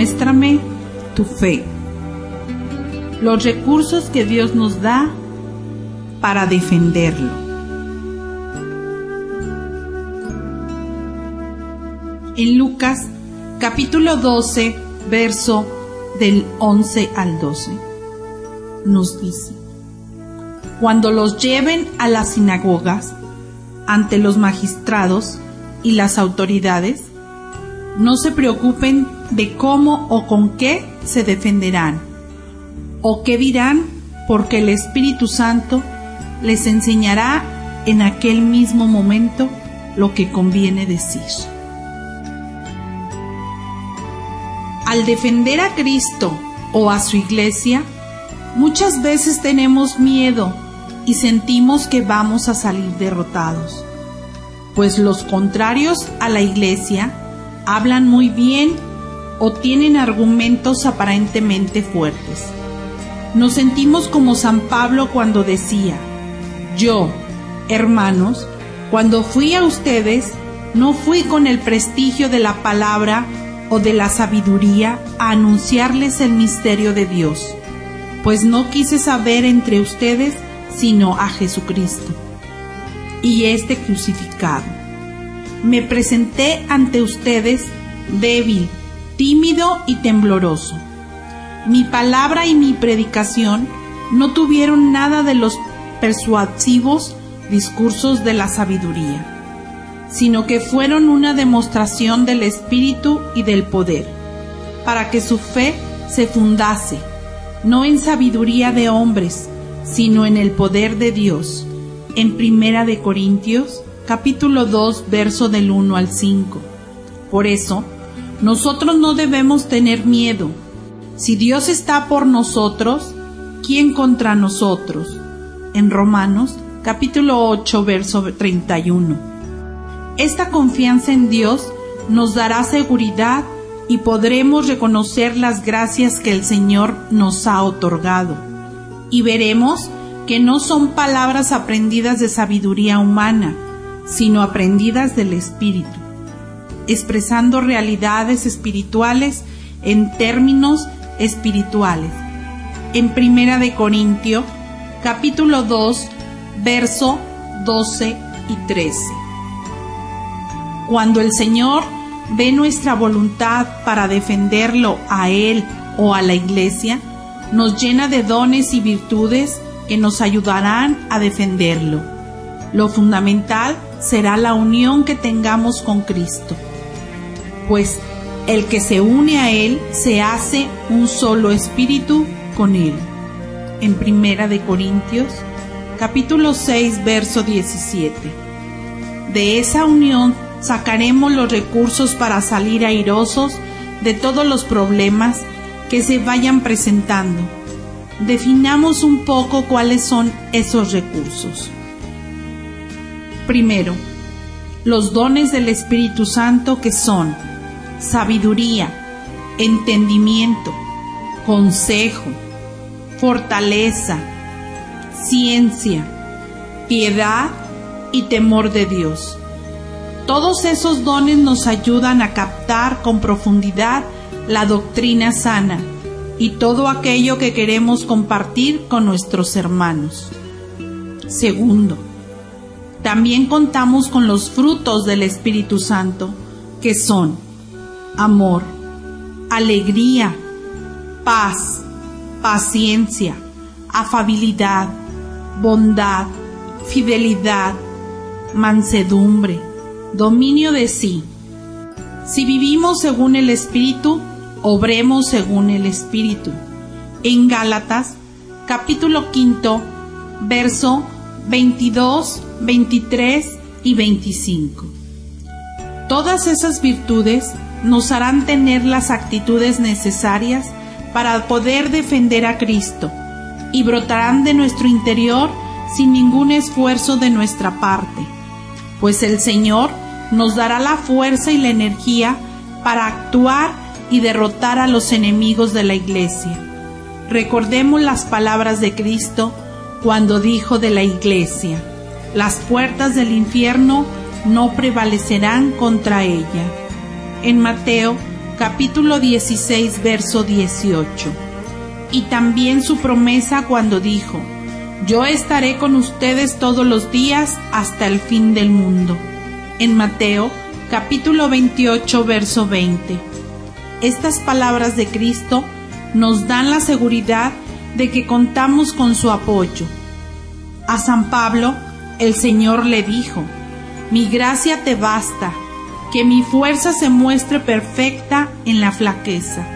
Muéstrame tu fe. Los recursos que Dios nos da para defenderlo. En Lucas capítulo 12, verso del 11 al 12, nos dice, Cuando los lleven a las sinagogas, ante los magistrados y las autoridades, no se preocupen de cómo o con qué se defenderán o qué dirán porque el Espíritu Santo les enseñará en aquel mismo momento lo que conviene decir. Al defender a Cristo o a su iglesia, muchas veces tenemos miedo y sentimos que vamos a salir derrotados, pues los contrarios a la iglesia hablan muy bien o tienen argumentos aparentemente fuertes. Nos sentimos como San Pablo cuando decía, yo, hermanos, cuando fui a ustedes, no fui con el prestigio de la palabra o de la sabiduría a anunciarles el misterio de Dios, pues no quise saber entre ustedes sino a Jesucristo y este crucificado. Me presenté ante ustedes débil, tímido y tembloroso. Mi palabra y mi predicación no tuvieron nada de los persuasivos discursos de la sabiduría, sino que fueron una demostración del espíritu y del poder, para que su fe se fundase, no en sabiduría de hombres, sino en el poder de Dios. En Primera de Corintios, capítulo 2, verso del 1 al 5. Por eso, nosotros no debemos tener miedo. Si Dios está por nosotros, ¿quién contra nosotros? En Romanos capítulo 8 verso 31. Esta confianza en Dios nos dará seguridad y podremos reconocer las gracias que el Señor nos ha otorgado. Y veremos que no son palabras aprendidas de sabiduría humana, sino aprendidas del Espíritu expresando realidades espirituales en términos espirituales. En Primera de Corintio, capítulo 2, verso 12 y 13. Cuando el Señor ve nuestra voluntad para defenderlo a Él o a la iglesia, nos llena de dones y virtudes que nos ayudarán a defenderlo. Lo fundamental será la unión que tengamos con Cristo pues el que se une a Él se hace un solo espíritu con Él. En Primera de Corintios, capítulo 6, verso 17. De esa unión sacaremos los recursos para salir airosos de todos los problemas que se vayan presentando. Definamos un poco cuáles son esos recursos. Primero, los dones del Espíritu Santo que son sabiduría, entendimiento, consejo, fortaleza, ciencia, piedad y temor de Dios. Todos esos dones nos ayudan a captar con profundidad la doctrina sana y todo aquello que queremos compartir con nuestros hermanos. Segundo, también contamos con los frutos del Espíritu Santo, que son amor, alegría, paz, paciencia, afabilidad, bondad, fidelidad, mansedumbre, dominio de sí. Si vivimos según el Espíritu, obremos según el Espíritu. En Gálatas, capítulo quinto, verso 22, 23 y 25. Todas esas virtudes nos harán tener las actitudes necesarias para poder defender a Cristo y brotarán de nuestro interior sin ningún esfuerzo de nuestra parte, pues el Señor nos dará la fuerza y la energía para actuar y derrotar a los enemigos de la iglesia. Recordemos las palabras de Cristo cuando dijo de la iglesia, las puertas del infierno no prevalecerán contra ella en Mateo capítulo 16, verso 18. Y también su promesa cuando dijo, Yo estaré con ustedes todos los días hasta el fin del mundo. En Mateo, capítulo 28, verso 20. Estas palabras de Cristo nos dan la seguridad de que contamos con su apoyo. A San Pablo, el Señor le dijo, Mi gracia te basta, que mi fuerza se muestre perfecta en la flaqueza.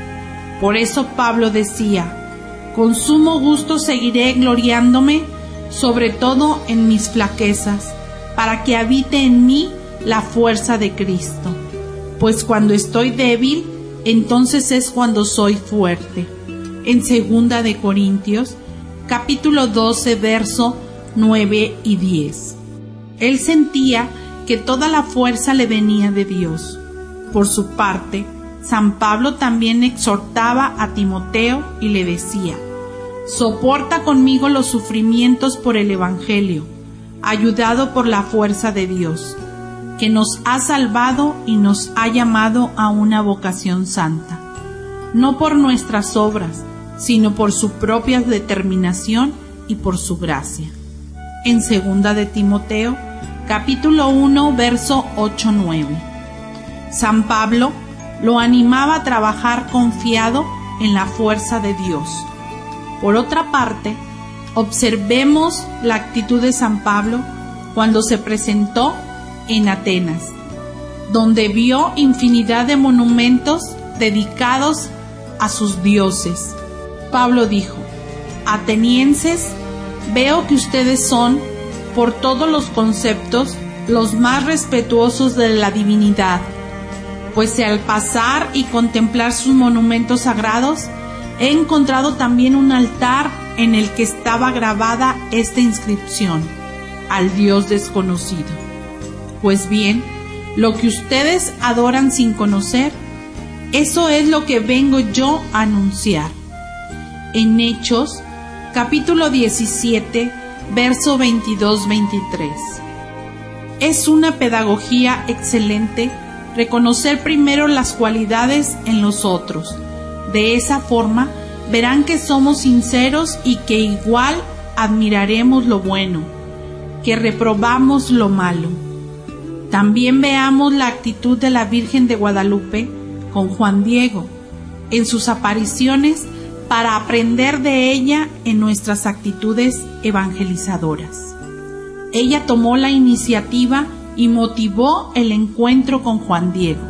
Por eso Pablo decía, Con sumo gusto seguiré gloriándome, sobre todo en mis flaquezas, para que habite en mí la fuerza de Cristo. Pues cuando estoy débil, entonces es cuando soy fuerte. En segunda de Corintios, capítulo 12, verso 9 y 10. Él sentía que toda la fuerza le venía de Dios. Por su parte, San Pablo también exhortaba a Timoteo y le decía, Soporta conmigo los sufrimientos por el Evangelio, ayudado por la fuerza de Dios que nos ha salvado y nos ha llamado a una vocación santa, no por nuestras obras, sino por su propia determinación y por su gracia. En segunda de Timoteo, capítulo 1, verso 8-9. San Pablo lo animaba a trabajar confiado en la fuerza de Dios. Por otra parte, observemos la actitud de San Pablo cuando se presentó en Atenas, donde vio infinidad de monumentos dedicados a sus dioses. Pablo dijo, Atenienses, veo que ustedes son, por todos los conceptos, los más respetuosos de la divinidad, pues al pasar y contemplar sus monumentos sagrados, he encontrado también un altar en el que estaba grabada esta inscripción, al Dios desconocido. Pues bien, lo que ustedes adoran sin conocer, eso es lo que vengo yo a anunciar. En Hechos, capítulo 17, verso 22-23. Es una pedagogía excelente reconocer primero las cualidades en los otros. De esa forma, verán que somos sinceros y que igual admiraremos lo bueno, que reprobamos lo malo. También veamos la actitud de la Virgen de Guadalupe con Juan Diego en sus apariciones para aprender de ella en nuestras actitudes evangelizadoras. Ella tomó la iniciativa y motivó el encuentro con Juan Diego.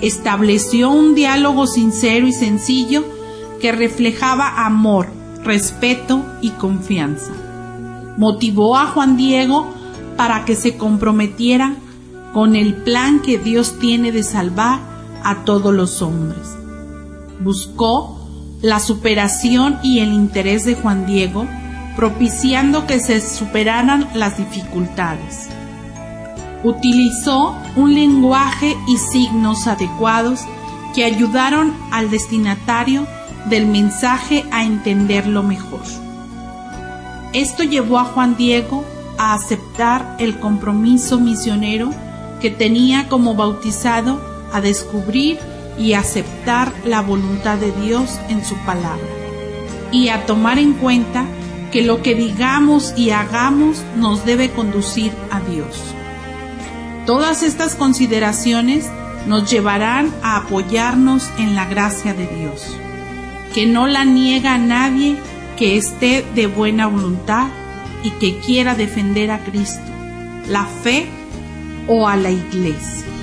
Estableció un diálogo sincero y sencillo que reflejaba amor, respeto y confianza. Motivó a Juan Diego para que se comprometiera con el plan que Dios tiene de salvar a todos los hombres. Buscó la superación y el interés de Juan Diego, propiciando que se superaran las dificultades. Utilizó un lenguaje y signos adecuados que ayudaron al destinatario del mensaje a entenderlo mejor. Esto llevó a Juan Diego a aceptar el compromiso misionero que tenía como bautizado a descubrir y aceptar la voluntad de Dios en su palabra y a tomar en cuenta que lo que digamos y hagamos nos debe conducir a Dios. Todas estas consideraciones nos llevarán a apoyarnos en la gracia de Dios, que no la niega a nadie que esté de buena voluntad y que quiera defender a Cristo, la fe o a la iglesia.